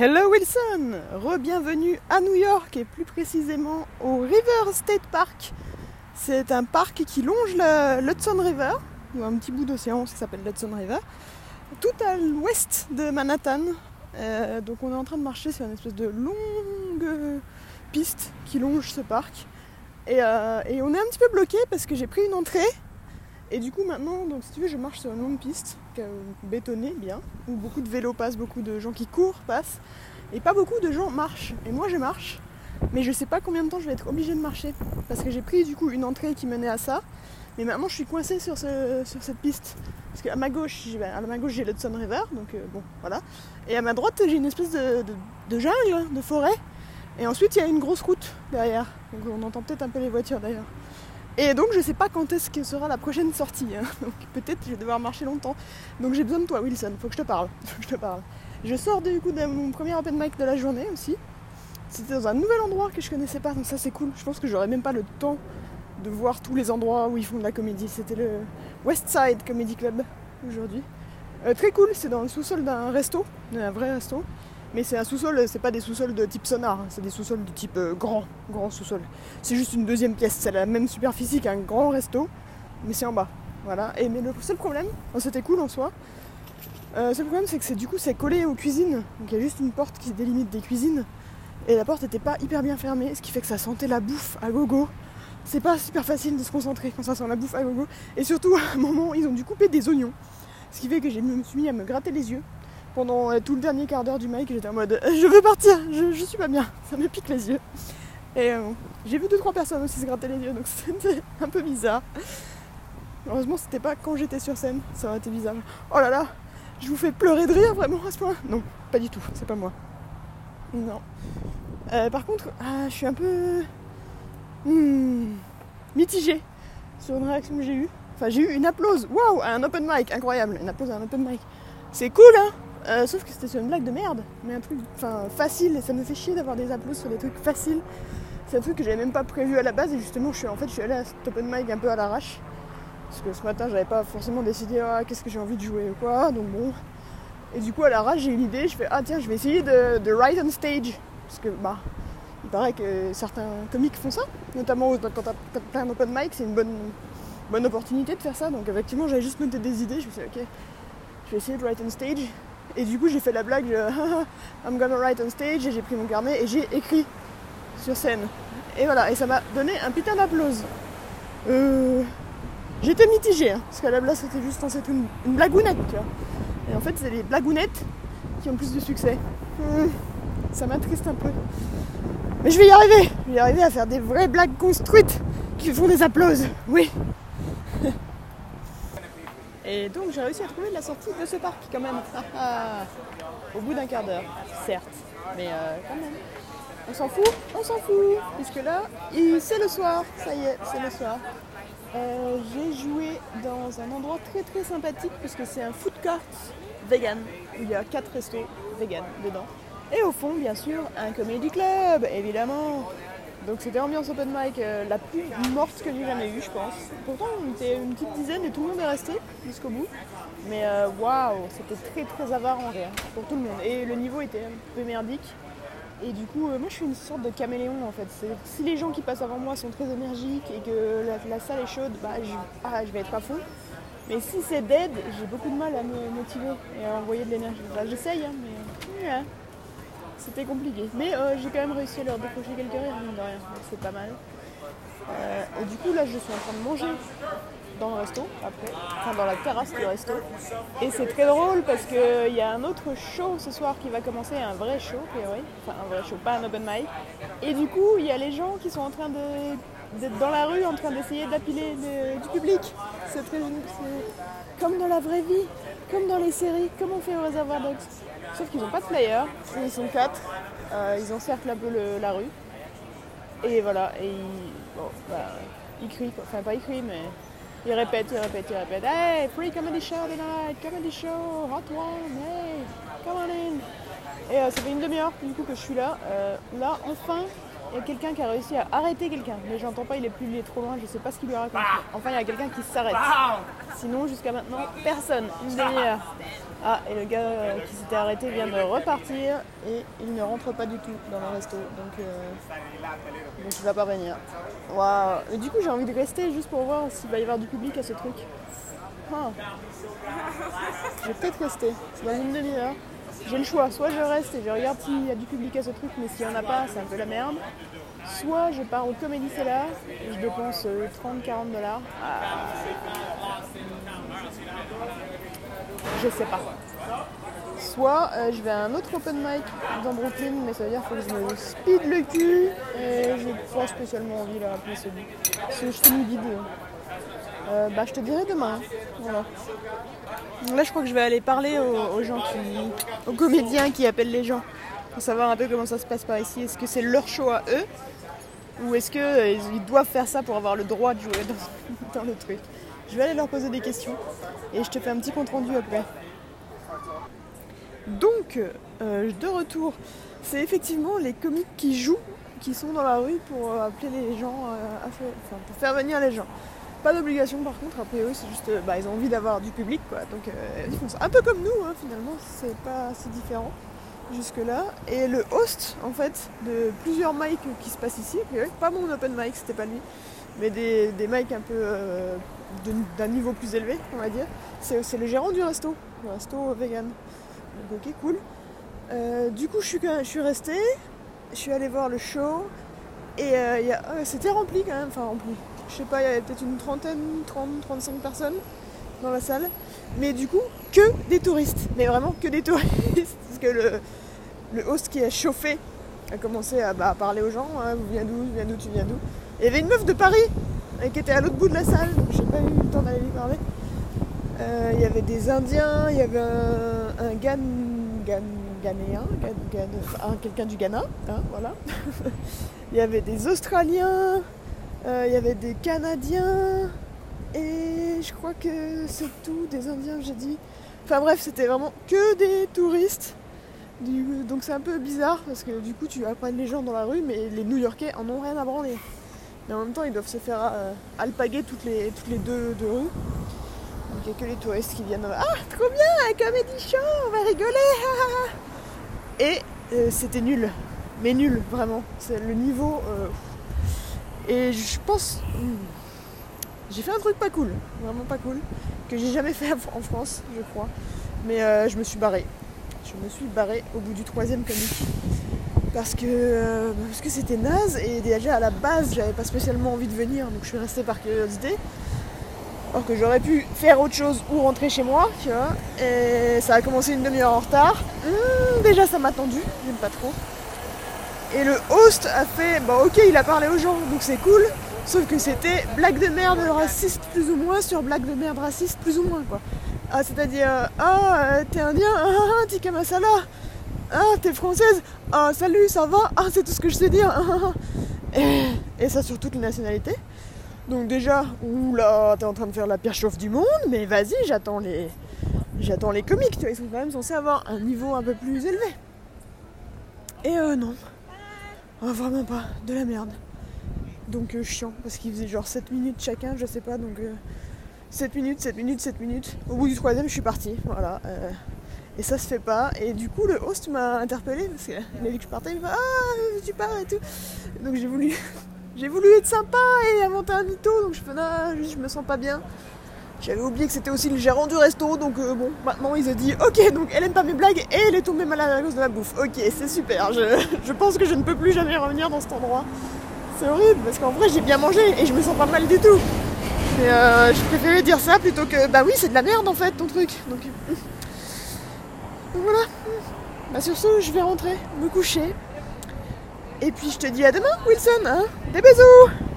Hello Wilson, re-bienvenue à New York et plus précisément au River State Park. C'est un parc qui longe l'Hudson River, ou un petit bout d'océan qui s'appelle l'Hudson River, tout à l'ouest de Manhattan. Euh, donc on est en train de marcher sur une espèce de longue piste qui longe ce parc. Et, euh, et on est un petit peu bloqué parce que j'ai pris une entrée et du coup maintenant, donc si tu veux, je marche sur une longue piste bétonnée bien, où beaucoup de vélos passent, beaucoup de gens qui courent passent, et pas beaucoup de gens marchent. Et moi je marche, mais je sais pas combien de temps je vais être obligée de marcher, parce que j'ai pris du coup une entrée qui menait à ça, mais maintenant je suis coincée sur, ce, sur cette piste, parce qu'à ma gauche, à ma gauche j'ai l'Hudson River, donc euh, bon voilà, et à ma droite j'ai une espèce de, de jungle, de forêt, et ensuite il y a une grosse route derrière, donc on entend peut-être un peu les voitures d'ailleurs. Et donc je sais pas quand est-ce que sera la prochaine sortie. Hein. Donc peut-être je vais devoir marcher longtemps. Donc j'ai besoin de toi Wilson, faut que je te parle. Je sors du coup de mon premier open mic de la journée aussi. C'était dans un nouvel endroit que je connaissais pas, donc ça c'est cool. Je pense que j'aurais même pas le temps de voir tous les endroits où ils font de la comédie. C'était le Westside Comedy Club aujourd'hui. Euh, très cool, c'est dans le sous-sol d'un resto, un vrai resto. Mais c'est un sous-sol, c'est pas des sous-sols de type sonar, hein. c'est des sous-sols de type euh, grand, grand sous-sol. C'est juste une deuxième pièce, c'est la même superficie qu'un grand resto, mais c'est en bas. Voilà. Et mais le seul problème, c'était cool en soi. Euh, le seul problème c'est que du coup c'est collé aux cuisines, donc il y a juste une porte qui délimite des cuisines. Et la porte n'était pas hyper bien fermée, ce qui fait que ça sentait la bouffe à gogo. C'est pas super facile de se concentrer quand ça sent la bouffe à gogo. Et surtout à un moment ils ont dû couper des oignons. Ce qui fait que je me suis mis à me gratter les yeux pendant euh, tout le dernier quart d'heure du mic, j'étais en mode euh, je veux partir, je, suis pas bien, ça me pique les yeux. Et euh, j'ai vu deux trois personnes aussi se gratter les yeux, donc c'était un peu bizarre. Heureusement, c'était pas quand j'étais sur scène, ça aurait été bizarre. Oh là là, je vous fais pleurer de rire vraiment à ce point Non, pas du tout, c'est pas moi. Non. par contre, ah, je suis un peu hmm, mitigée sur une réaction que j'ai eue. Enfin, j'ai eu une applause, waouh, un open mic, incroyable, une applause à un open mic. C'est cool, hein? Euh, sauf que c'était sur une blague de merde, mais un truc facile, et ça me fait chier d'avoir des applaudissements sur des trucs faciles. C'est un truc que j'avais même pas prévu à la base, et justement, je suis, en fait, je suis allée à cet open mic un peu à l'arrache. Parce que ce matin, j'avais pas forcément décidé ah, qu'est-ce que j'ai envie de jouer ou quoi, donc bon. Et du coup, à l'arrache, j'ai une idée, je fais ah tiens, je vais essayer de, de on stage. Parce que, bah, il paraît que certains comiques font ça, notamment quand t'as plein d'open mic, c'est une bonne, bonne opportunité de faire ça. Donc, effectivement, j'avais juste noté des idées, je me suis dit ok, je vais essayer de write on stage. Et du coup, j'ai fait la blague I'm gonna write on stage et j'ai pris mon carnet et j'ai écrit sur scène. Et voilà, et ça m'a donné un putain d'applause. Euh, J'étais mitigée, hein, parce qu'à la base c'était juste c'était une, une, blagounette. Et en fait, c'est les blagounettes qui ont plus de succès. Hmm, ça m'attriste un peu. Mais je vais y arriver. Je vais y arriver à faire des vraies blagues construites qui font des applauses. Oui. Et donc j'ai réussi à trouver la sortie de ce parc quand même. Au bout d'un quart d'heure, certes. Mais euh, quand même. On s'en fout On s'en fout Puisque là, c'est le soir. Ça y est, c'est le soir. Euh, j'ai joué dans un endroit très très sympathique puisque c'est un food court vegan où il y a quatre restos vegan dedans. Et au fond, bien sûr, un comedy club, évidemment. Donc c'était ambiance open mic euh, la plus morte que j'ai jamais eue, je pense. Pourtant, on était une petite dizaine et tout le monde est resté jusqu'au bout. Mais euh, waouh, c'était très très avare en rien pour tout le monde. Et le niveau était un peu merdique. Et du coup, euh, moi je suis une sorte de caméléon en fait. Si les gens qui passent avant moi sont très énergiques et que la, salle est chaude, bah je, ah, je vais être à fond. Mais si c'est dead, j'ai beaucoup de mal à me motiver et à envoyer de l'énergie. J'essaye, hein, mais c'était compliqué. Mais euh, j'ai quand même réussi à leur décrocher quelques rires, mine de rien, c'est pas mal. Euh, et du coup, là, je suis en train de manger dans le resto, après, enfin dans la terrasse du resto. Et c'est très drôle parce qu'il y a un autre show ce soir qui va commencer, un vrai show, oui. enfin un vrai show, pas un open mic. Et du coup, il y a les gens qui sont en train de d'être dans la rue en train d'essayer d'appeler du public. C'est très comme dans la vraie vie, comme dans les séries, comme on fait au réservoir Dogs. Sauf qu'ils n'ont pas de player, ils sont quatre, euh, ils encerclent un peu la rue. Et voilà, et ils, bah, ils crient, enfin pas ils crient, mais ils répètent, ils répètent, ils répètent. Hey, free comedy show tonight, comedy show, hot one, hey, come on in. Et euh, ça fait une demi-heure du coup que je suis là. Euh, là, enfin, il y a quelqu'un qui a réussi à arrêter quelqu'un. Mais j'entends pas, il est est trop loin, je sais pas ce qu'il lui raconte. Enfin, il y a quelqu'un qui s'arrête. Sinon, jusqu'à maintenant, personne. Une demi-heure. Ah, et le gars euh, qui s'était arrêté vient de repartir et il ne rentre pas du tout dans le resto. Donc, euh, donc il va pas venir. Waouh. Et du coup, j'ai envie de rester juste pour voir s'il va y avoir du public à ce truc. Ah. Je vais peut-être rester. C'est dans une demi-heure. J'ai le choix. Soit je reste et je regarde s'il y a du public à ce truc, mais s'il n'y en a pas, c'est un peu la merde. Soit je pars au Comedy Cellar et je dépense 30-40 dollars. Ah. Je sais pas. Soit euh, je vais à un autre open mic dans Brooklyn, mais ça veut dire qu'il faut que je me speed le cul et j'ai pas spécialement envie là je fais une guide. Euh, bah je te dirai demain. Voilà. Là je crois que je vais aller parler aux, gens qui. aux comédiens qui appellent les gens. Pour savoir un peu comment ça se passe par ici. Est-ce que c'est leur show à eux ou est-ce qu'ils doivent faire ça pour avoir le droit de jouer dans, le truc? Je vais aller leur poser des questions et je te fais un petit compte rendu après. Donc, euh, de retour, c'est effectivement les comiques qui jouent, qui sont dans la rue pour euh, appeler les gens, euh, à faire, enfin, pour faire venir les gens. Pas d'obligation par contre, a priori c'est juste, bah, ils ont envie d'avoir du public quoi, donc ils font ça. Un peu comme nous hein, finalement, c'est pas si différent jusque-là. Et le host, en fait, de plusieurs mics qui se passent ici, pas mon open mic, c'était pas lui, mais des, des mics un peu euh, d'un niveau plus élevé, on va dire, c'est le gérant du resto, le resto vegan. Donc, ok, cool. Euh, du coup, je suis, je restée, je suis allée voir le show, et euh, c'était rempli quand même, enfin rempli. Je sais pas, il y avait peut-être une trentaine, 30, 35 personnes dans la salle. Mais du coup, que des touristes. Mais vraiment que des touristes. Parce que le, le host qui a chauffé a commencé à, bah, parler aux gens. Hein, vous viens d'où, viens d'où, tu viens d'où? Il y avait une meuf de Paris qui était à l'autre bout de la salle. Donc j'ai pas eu le temps d'aller lui parler. Euh, il y avait des Indiens, il y avait un, un Ghanéen, quelqu'un du Ghana, hein, voilà. il y avait des Australiens, euh, il y avait des Canadiens, et je crois que c'est tout, des Indiens, j'ai dit. Enfin bref, c'était vraiment que des touristes. Donc c'est un peu bizarre parce que du coup tu apprends les gens dans la rue, mais les New-Yorkais en ont rien à branler. Mais en même temps, ils doivent se faire euh, alpaguer toutes les, deux, deux rues. Donc il n'y a que les touristes qui viennent. Ah, trop bien, un comédie show, on va rigoler. Et euh, c'était nul, mais nul, vraiment. C'est le niveau. Euh, et je pense. Hmm, j'ai fait un truc pas cool, vraiment pas cool, que j'ai jamais fait en France, je crois. Mais euh, je me suis barrée. Je me suis barrée au bout du troisième comique. Parce que euh, parce que c'était naze et déjà à la base j'avais pas spécialement envie de venir donc je suis restée par curiosité. Alors que j'aurais pu faire autre chose ou rentrer chez moi, tu vois. Et ça a commencé une demi-heure en retard. Hum, déjà ça m'a tendu, j'aime pas trop. Et le host a fait, bah ok il a parlé aux gens donc c'est cool, Sauf que c'était blague de merde raciste plus ou moins sur blague de merde raciste plus ou moins quoi. Ah, c'est-à-dire, ah, t'es indien, ah, ah, ah t'es Kamasala, ah, t'es française, ah, salut, ça va, ah, c'est tout ce que je sais dire, ah, et, et, ça sur toutes les nationalités. Donc déjà, oula, t'es en train de faire la pire chauffe du monde, mais vas-y, j'attends les, j'attends les comiques, tu vois, ils sont quand même censés avoir un niveau un peu plus élevé. Et euh, non, oh, vraiment pas, de la merde. Donc euh, chiant, parce qu'il faisait genre 7 minutes chacun, je sais pas, donc euh, 7 minutes, 7 minutes, 7 minutes. Au bout du troisième, je suis partie, voilà. Euh, et ça se fait pas. Et du coup, le host m'a interpellé parce qu'il a vu que je partais, il m'a dit Ah, tu pars et tout. Donc j'ai voulu, j'ai voulu être sympa et inventer un mytho, donc je fais Non, je me sens pas bien. J'avais oublié que c'était aussi le gérant du resto, donc euh, bon, maintenant il se dit Ok, donc elle aime pas mes blagues et elle est tombée malade à cause de la bouffe. Ok, c'est super, je, pense que je ne peux plus jamais revenir dans cet endroit. C'est horrible parce qu'en vrai j'ai bien mangé et je me sens pas mal du tout. Mais euh, je préférais dire ça plutôt que bah oui c'est de la merde en fait ton truc. Donc, donc voilà. Bah sur ce je vais rentrer, me coucher. Et puis je te dis à demain Wilson. Hein Des bisous